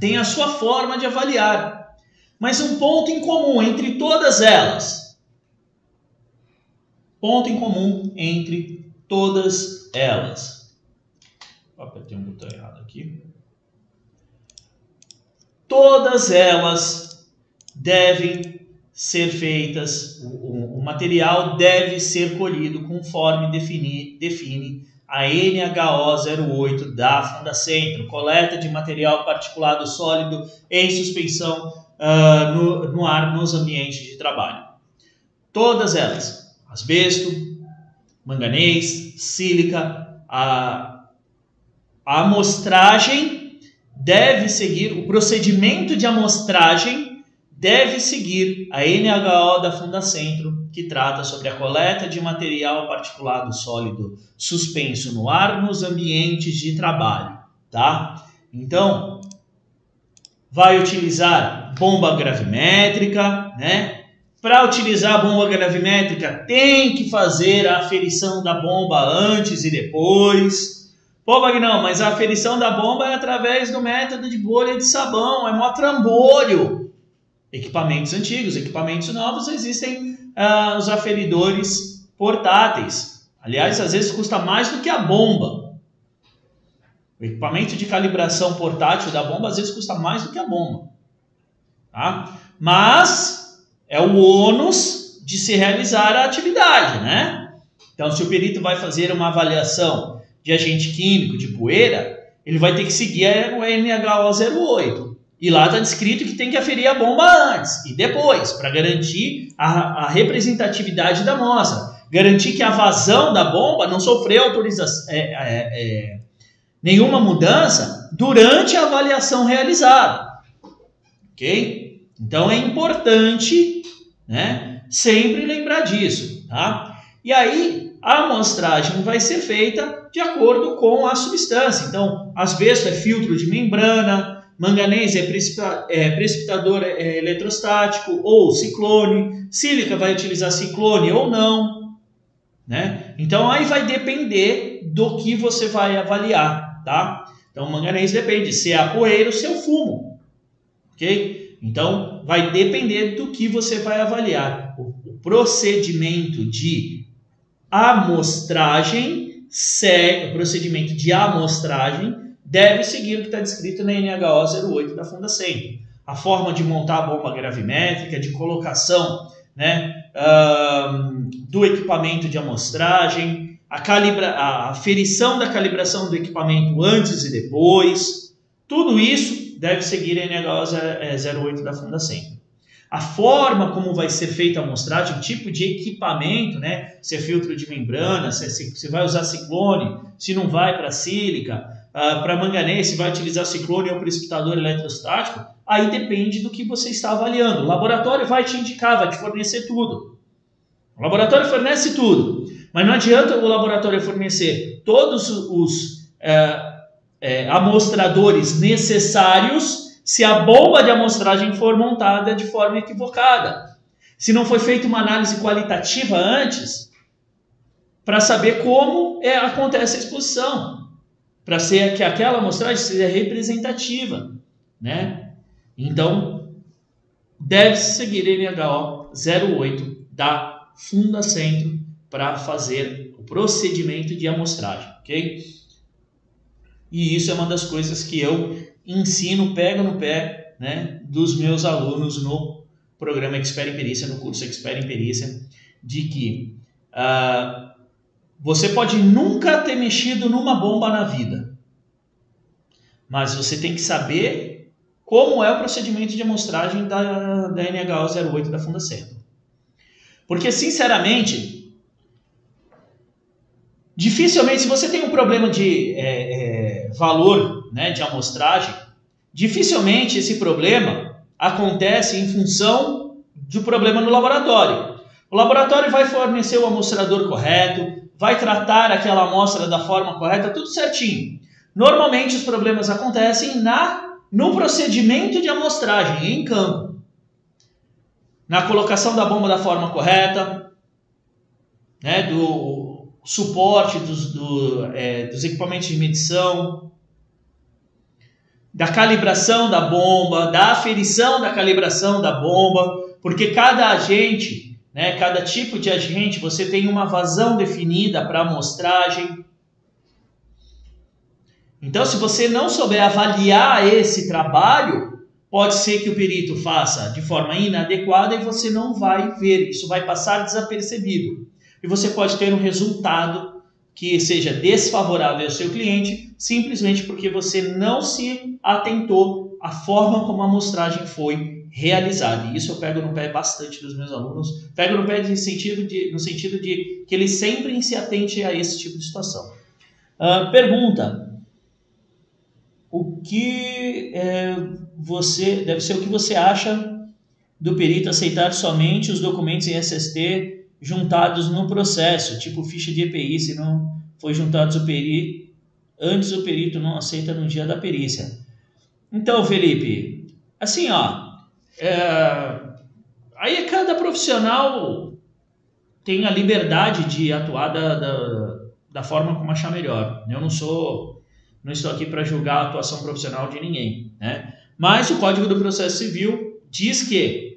tem a sua forma de avaliar, mas um ponto em comum entre todas elas. Ponto em comum entre todas elas. Apertei um botão errado aqui. Todas elas devem ser feitas, o, o material deve ser colhido conforme defini, define a NHO08 da Fundacentro, coleta de material particulado sólido em suspensão uh, no, no ar nos ambientes de trabalho. Todas elas, asbesto, manganês, sílica, a, a amostragem deve seguir, o procedimento de amostragem deve seguir a NHO da Fundacentro que trata sobre a coleta de material particulado sólido suspenso no ar nos ambientes de trabalho, tá? Então, vai utilizar bomba gravimétrica, né? Para utilizar a bomba gravimétrica, tem que fazer a aferição da bomba antes e depois. Pô, Vagnão, mas a aferição da bomba é através do método de bolha de sabão, é mó trambolho. Equipamentos antigos, equipamentos novos, existem ah, os aferidores portáteis. Aliás, às vezes custa mais do que a bomba. O equipamento de calibração portátil da bomba às vezes custa mais do que a bomba. Tá? Mas é o ônus de se realizar a atividade, né? Então, se o perito vai fazer uma avaliação de agente químico de poeira, ele vai ter que seguir o NHO 08. E lá está descrito que tem que aferir a bomba antes e depois, para garantir a, a, representatividade da amostra. Garantir que a vazão da bomba não sofreu é, é, é, nenhuma mudança durante a avaliação realizada. Ok? Então é importante né, sempre lembrar disso. Tá? E aí, a amostragem vai ser feita de acordo com a substância. Então, asbesto é filtro de membrana, manganês é, precipita é precipitador é, eletrostático ou ciclone, sílica vai utilizar ciclone ou não. Né? Então, aí vai depender do que você vai avaliar. Tá? Então, manganês depende se é a poeira ou se é o fumo. Ok? Então, vai depender do que você vai avaliar. O procedimento de amostragem, segue, o procedimento de amostragem deve seguir o que está descrito na NHO 08 da Fundacentro. A forma de montar a bomba gravimétrica, de colocação né, uh, do equipamento de amostragem, a, calibra, a aferição da calibração do equipamento antes e depois, tudo isso deve seguir a NHO 08 da Fundacentro a forma como vai ser feita a amostragem, o tipo de equipamento, né? Se é filtro de membrana, se, é, se vai usar ciclone, se não vai para sílica, uh, para manganês, se vai utilizar ciclone ou precipitador eletrostático, aí depende do que você está avaliando. O laboratório vai te indicar, vai te fornecer tudo. O laboratório fornece tudo, mas não adianta o laboratório fornecer todos os uh, uh, amostradores necessários se a bomba de amostragem for montada de forma equivocada. Se não foi feita uma análise qualitativa antes, para saber como é, acontece a exposição, para ser que aquela amostragem seja representativa, né? Então, deve-se seguir NHO 08 da Funda Centro para fazer o procedimento de amostragem, ok? E isso é uma das coisas que eu ensino, pego no pé né, dos meus alunos no programa Expert em Perícia, no curso Expert em Perícia, de que uh, você pode nunca ter mexido numa bomba na vida, mas você tem que saber como é o procedimento de amostragem da, da NHO 08 da Fundação. Porque, sinceramente, dificilmente, se você tem um problema de é, valor né, de amostragem, dificilmente esse problema acontece em função do problema no laboratório. O laboratório vai fornecer o amostrador correto, vai tratar aquela amostra da forma correta, tudo certinho. Normalmente os problemas acontecem na no procedimento de amostragem em campo. Na colocação da bomba da forma correta, né, do suporte dos, do, é, dos equipamentos de medição, da calibração da bomba, da aferição da calibração da bomba, porque cada agente, né, cada tipo de agente, você tem uma vazão definida para amostragem. Então, se você não souber avaliar esse trabalho, pode ser que o perito faça de forma inadequada e você não vai ver, isso vai passar desapercebido. E você pode ter um resultado que seja desfavorável ao seu cliente, simplesmente porque você não se atentou à forma como a amostragem foi realizada. E isso eu pego no pé bastante dos meus alunos. Pego no pé de sentido de, no sentido de que eles sempre se atentem a esse tipo de situação. Uh, pergunta: O que é, você deve ser o que você acha do perito aceitar somente os documentos em SST juntados no processo, tipo ficha de EPI, se não foi juntados o perito, antes o perito não aceita no dia da perícia. Então, Felipe, assim, ó, é, aí cada profissional tem a liberdade de atuar da, da, da forma como achar melhor. Eu não sou, não estou aqui para julgar a atuação profissional de ninguém, né? Mas o Código do Processo Civil diz que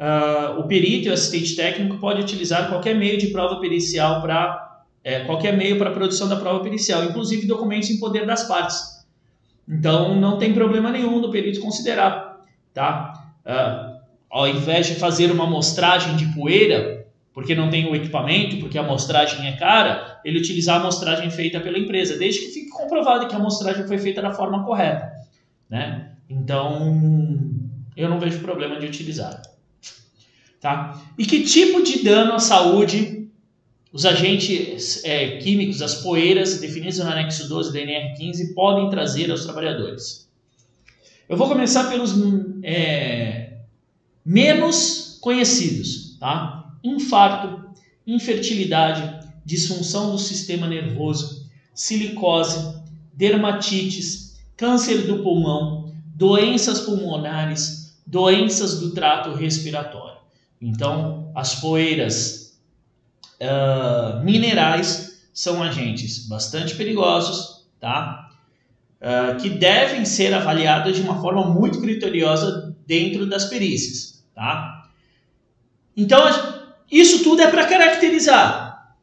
uh, o perito e o assistente técnico pode utilizar qualquer meio de prova pericial para é, qualquer meio para a produção da prova pericial, inclusive documentos em poder das partes. Então não tem problema nenhum do perito considerar, tá? Uh, ao invés de fazer uma amostragem de poeira, porque não tem o equipamento, porque a amostragem é cara, ele utilizar a amostragem feita pela empresa, desde que fique comprovado que a amostragem foi feita da forma correta. Né? Então, eu não vejo problema de utilizar. Tá? E que tipo de dano à saúde os agentes é, químicos, as poeiras definidas no anexo 12 da NR15 podem trazer aos trabalhadores? Eu vou começar pelos é, menos conhecidos, tá? Infarto, infertilidade, disfunção do sistema nervoso, silicose, dermatites, câncer do pulmão, doenças pulmonares, doenças do trato respiratório. Então, as poeiras uh, minerais são agentes bastante perigosos, tá? Uh, que devem ser avaliados de uma forma muito criteriosa dentro das perícias, tá? Então, isso tudo é para caracterizar.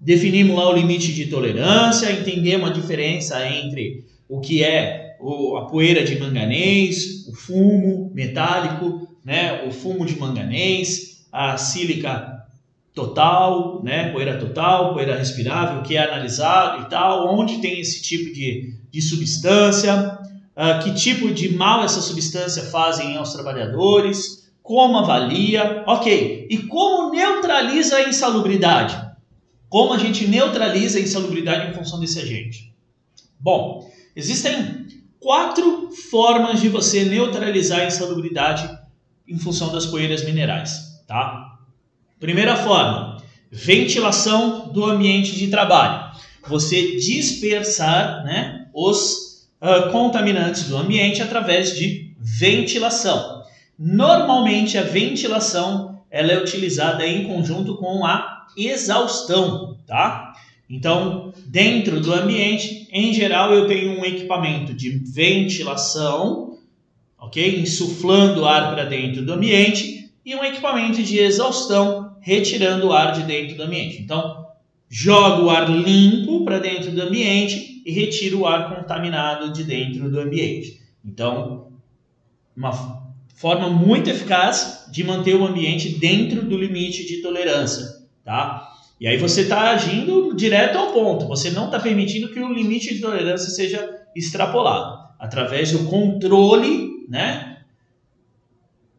Definimos lá o limite de tolerância, entendemos a diferença entre o que é a poeira de manganês, o fumo metálico, né, o fumo de manganês, a sílica total, né, poeira total, poeira respirável, que é analisado e tal, onde tem esse tipo de, de substância, uh, que tipo de mal essa substância fazem aos trabalhadores, como avalia, ok, e como neutraliza a insalubridade? Como a gente neutraliza a insalubridade em função desse agente? Bom, existem quatro formas de você neutralizar a insalubridade em função das poeiras minerais, tá? Primeira forma, ventilação do ambiente de trabalho. Você dispersar né, os uh, contaminantes do ambiente através de ventilação. Normalmente a ventilação ela é utilizada em conjunto com a exaustão, tá? Então, dentro do ambiente, em geral, eu tenho um equipamento de ventilação ok? Insuflando ar para dentro do ambiente e um equipamento de exaustão retirando o ar de dentro do ambiente. Então, jogo o ar limpo para dentro do ambiente e retiro o ar contaminado de dentro do ambiente. Então, uma forma muito eficaz de manter o ambiente dentro do limite de tolerância, tá? E aí você está agindo direto ao ponto. Você não está permitindo que o limite de tolerância seja extrapolado através do controle né,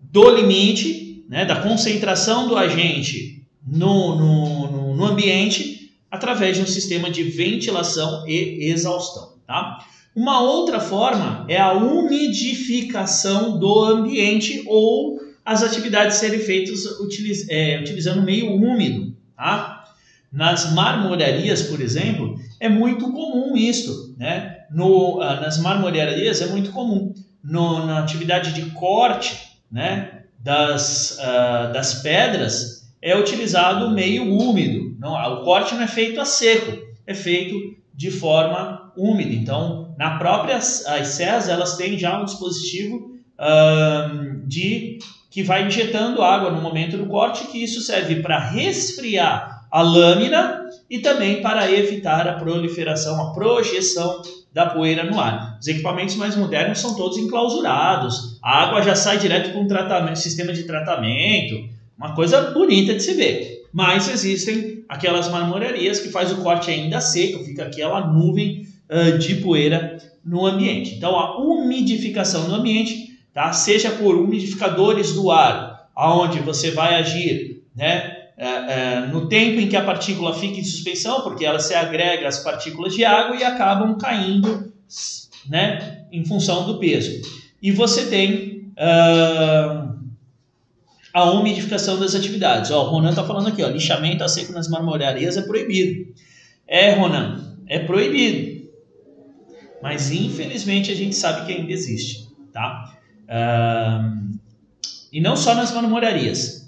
do limite, né, da concentração do agente no, no, no, ambiente através de um sistema de ventilação e exaustão. Tá? Uma outra forma é a umidificação do ambiente ou as atividades serem feitas utiliz, é, utilizando meio úmido. Tá? Nas marmorarias, por exemplo, é muito comum isso. Né? No, uh, nas marmorarias é muito comum no, na atividade de corte né, das, uh, das pedras é utilizado meio úmido. Não, o corte não é feito a seco, é feito de forma úmida. Então, na própria as serras elas têm já um dispositivo uh, de que vai injetando água no momento do corte, que isso serve para resfriar a lâmina e também para evitar a proliferação, a projeção da poeira no ar. Os equipamentos mais modernos são todos enclausurados, a água já sai direto para um sistema de tratamento, uma coisa bonita de se ver. Mas existem aquelas marmorarias que faz o corte ainda seco, fica aquela nuvem uh, de poeira no ambiente. Então a umidificação no ambiente, tá? seja por umidificadores do ar, aonde você vai agir, né? É, é, no tempo em que a partícula fica em suspensão, porque ela se agrega às partículas de água e acabam caindo né, em função do peso. E você tem uh, a umidificação das atividades. Ó, o Ronan está falando aqui, ó, lixamento a seco nas marmorearias é proibido. É, Ronan, é proibido. Mas infelizmente a gente sabe que ainda existe. Tá? Uh, e não só nas marmorearias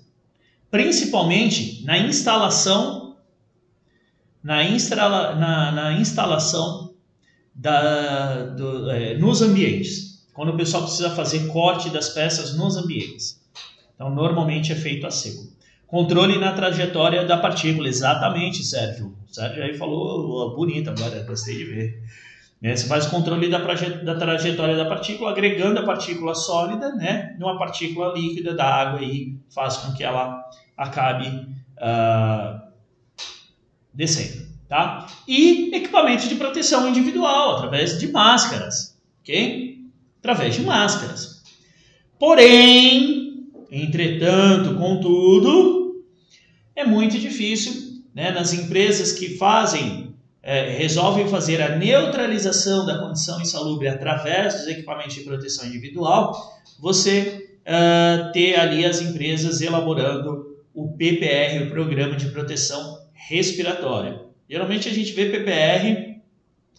principalmente na instalação na, instala, na, na instalação da, do, é, nos ambientes, quando o pessoal precisa fazer corte das peças nos ambientes. Então, normalmente é feito a seco. Controle na trajetória da partícula, exatamente, Sérgio. O Sérgio aí falou bonito agora, gostei de ver. Né? Você faz controle da, da, trajetória da partícula, agregando a partícula sólida né, numa partícula líquida da água e faz com que ela acabe uh, descendo, tá? E equipamentos de proteção individual através de máscaras, ok? Através de máscaras. Porém, entretanto, contudo, é muito difícil, né, nas empresas que fazem é, resolvem fazer a neutralização da condição insalubre através dos equipamentos de proteção individual, você uh, ter ali as empresas elaborando o PPR, o Programa de Proteção Respiratória. Geralmente a gente vê PPR,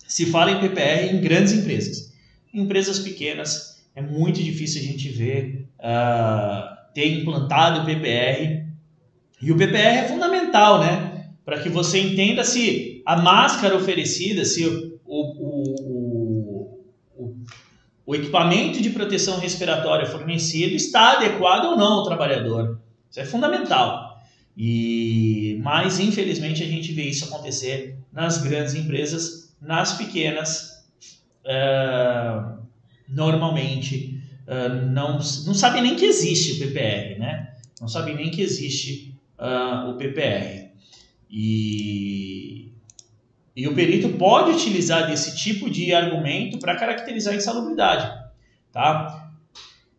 se fala em PPR em grandes empresas. Em empresas pequenas é muito difícil a gente ver uh, ter implantado o PPR. E o PPR é fundamental, né? Para que você entenda se a máscara oferecida, se o, o, o, o, equipamento de proteção respiratória fornecido está adequado ou não ao trabalhador. Isso é fundamental. E mas infelizmente a gente vê isso acontecer nas grandes empresas, nas pequenas uh, normalmente uh, não não sabe nem que existe o PPR, né? Não sabe nem que existe uh, o PPR. E e o perito pode utilizar desse tipo de argumento para caracterizar a insalubridade, tá?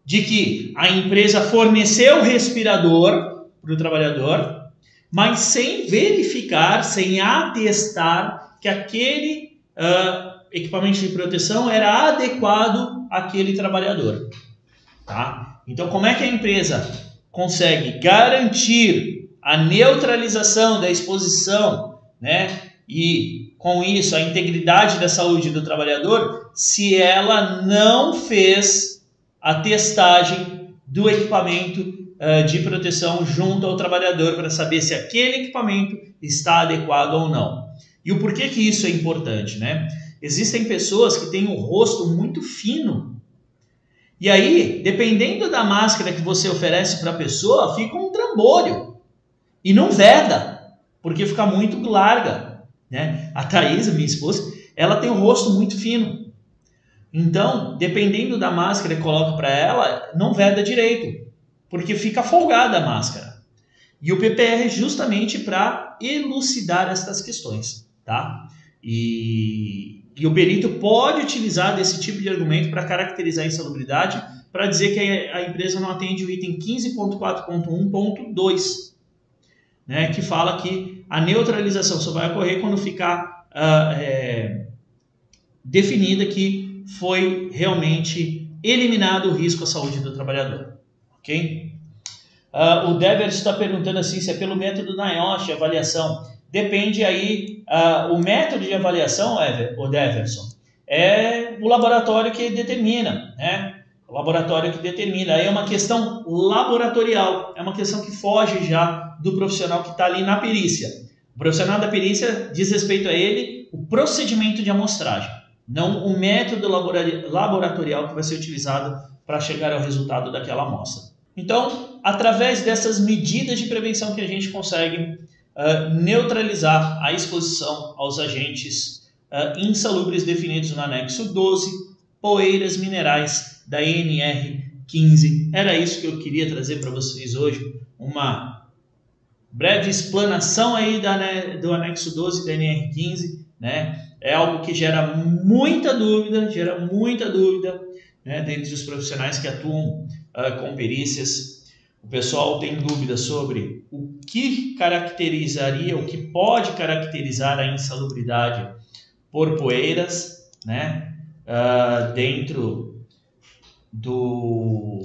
De que a empresa forneceu respirador para o trabalhador, mas sem verificar, sem atestar que aquele uh, equipamento de proteção era adequado àquele trabalhador, tá? Então, como é que a empresa consegue garantir a neutralização da exposição, né? E com isso a integridade da saúde do trabalhador se ela não fez a testagem do equipamento uh, de proteção junto ao trabalhador para saber se aquele equipamento está adequado ou não. E o porquê que isso é importante, né? Existem pessoas que têm um rosto muito fino. E aí, dependendo da máscara que você oferece para a pessoa, fica um trambolho. E não veda, porque fica muito larga. Né? A Thaisa, minha esposa, ela tem o um rosto muito fino. Então, dependendo da máscara que coloca para ela, não veda direito, porque fica folgada a máscara. E o PPR é justamente para elucidar estas questões, tá? E, e, o perito pode utilizar desse tipo de argumento para caracterizar a insalubridade, para dizer que a, a empresa não atende o item 15.4.1.2, né, que fala que a neutralização só vai ocorrer quando ficar uh, é, definida que foi realmente eliminado o risco à saúde do trabalhador. Ok? Uh, o Dever está perguntando assim se é pelo método NIOSH avaliação. Depende aí, uh, o método de avaliação, Ever, o Deverson, é o laboratório que determina, né? O laboratório que determina. Aí é uma questão laboratorial, é uma questão que foge já do profissional que está ali na perícia. O profissional da perícia diz respeito a ele o procedimento de amostragem, não o método laboratorial que vai ser utilizado para chegar ao resultado daquela amostra. Então, através dessas medidas de prevenção que a gente consegue uh, neutralizar a exposição aos agentes uh, insalubres definidos no anexo 12, poeiras minerais da NR15. Era isso que eu queria trazer para vocês hoje, uma breve explanação aí da, né, do anexo 12 da NR15, né? É algo que gera muita dúvida, gera muita dúvida, né, dentre os profissionais que atuam uh, com perícias. O pessoal tem dúvida sobre o que caracterizaria, o que pode caracterizar a insalubridade por poeiras, né? Uh, dentro do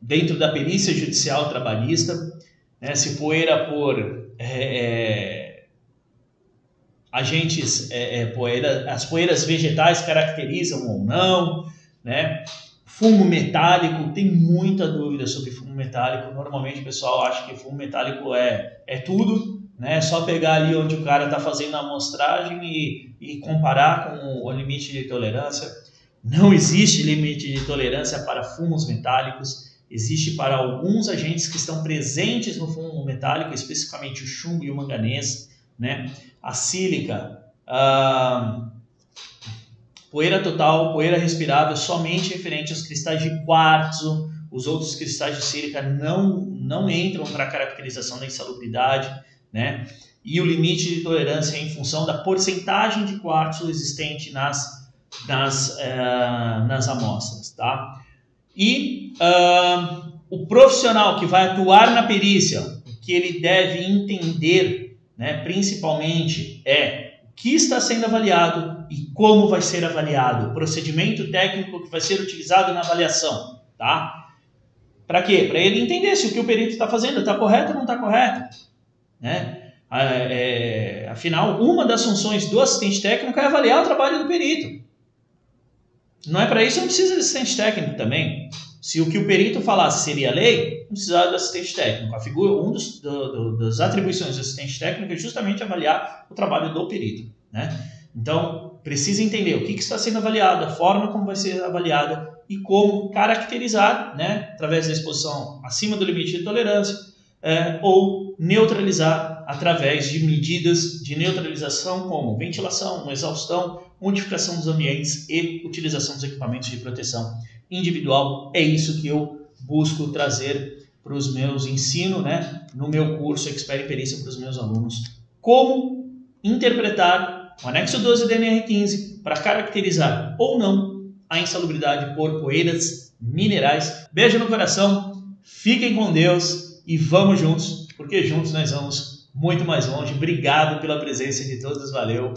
dentro da perícia judicial trabalhista, né, se poeira por é, é, agentes, é, é, poeira, as poeiras vegetais caracterizam ou não, né? Fumo metálico, tem muita dúvida sobre fumo metálico. Normalmente o pessoal acha que fumo metálico é, é tudo, né? É só pegar ali onde o cara está fazendo a amostragem e, e comparar com o limite de tolerância. Não existe limite de tolerância para fumos metálicos, existe para alguns agentes que estão presentes no fumo metálico, especificamente o chumbo e o manganês, né? a sílica, a poeira total, poeira respirável, somente referente aos cristais de quartzo, os outros cristais de sílica não, não entram para a caracterização da insalubridade, né? E o limite de tolerância é em função da porcentagem de quartzo existente nas, nas, uh, nas amostras, tá? E uh, o profissional que vai atuar na perícia, o que ele deve entender, né, principalmente, é o que está sendo avaliado e como vai ser avaliado, o procedimento técnico que vai ser utilizado na avaliação, tá? Para quê? Para ele entender se o que o perito está fazendo está correto ou não está correto. Né? É, afinal, uma das funções do assistente técnico é avaliar o trabalho do perito. Não é para isso, não precisa de assistente técnico também. Se o que o perito falasse seria lei, não precisava do assistente técnico. A figura, um dos, do, do, das atribuições do assistente técnico é justamente avaliar o trabalho do perito. Né? Então, precisa entender o que, que está sendo avaliado, a forma como vai ser avaliada e como caracterizar, né, através da exposição acima do limite de tolerância, é, ou neutralizar através de medidas de neutralização como ventilação, exaustão, modificação dos ambientes e utilização dos equipamentos de proteção individual. É isso que eu busco trazer para os meus ensino, né, no meu curso Expert Perícia para os meus alunos, como interpretar o anexo 12 da NR15 para caracterizar ou não a insalubridade por poeiras minerais. Beijo no coração, fiquem com Deus e vamos juntos, porque juntos nós vamos muito mais longe. Obrigado pela presença de todos, valeu.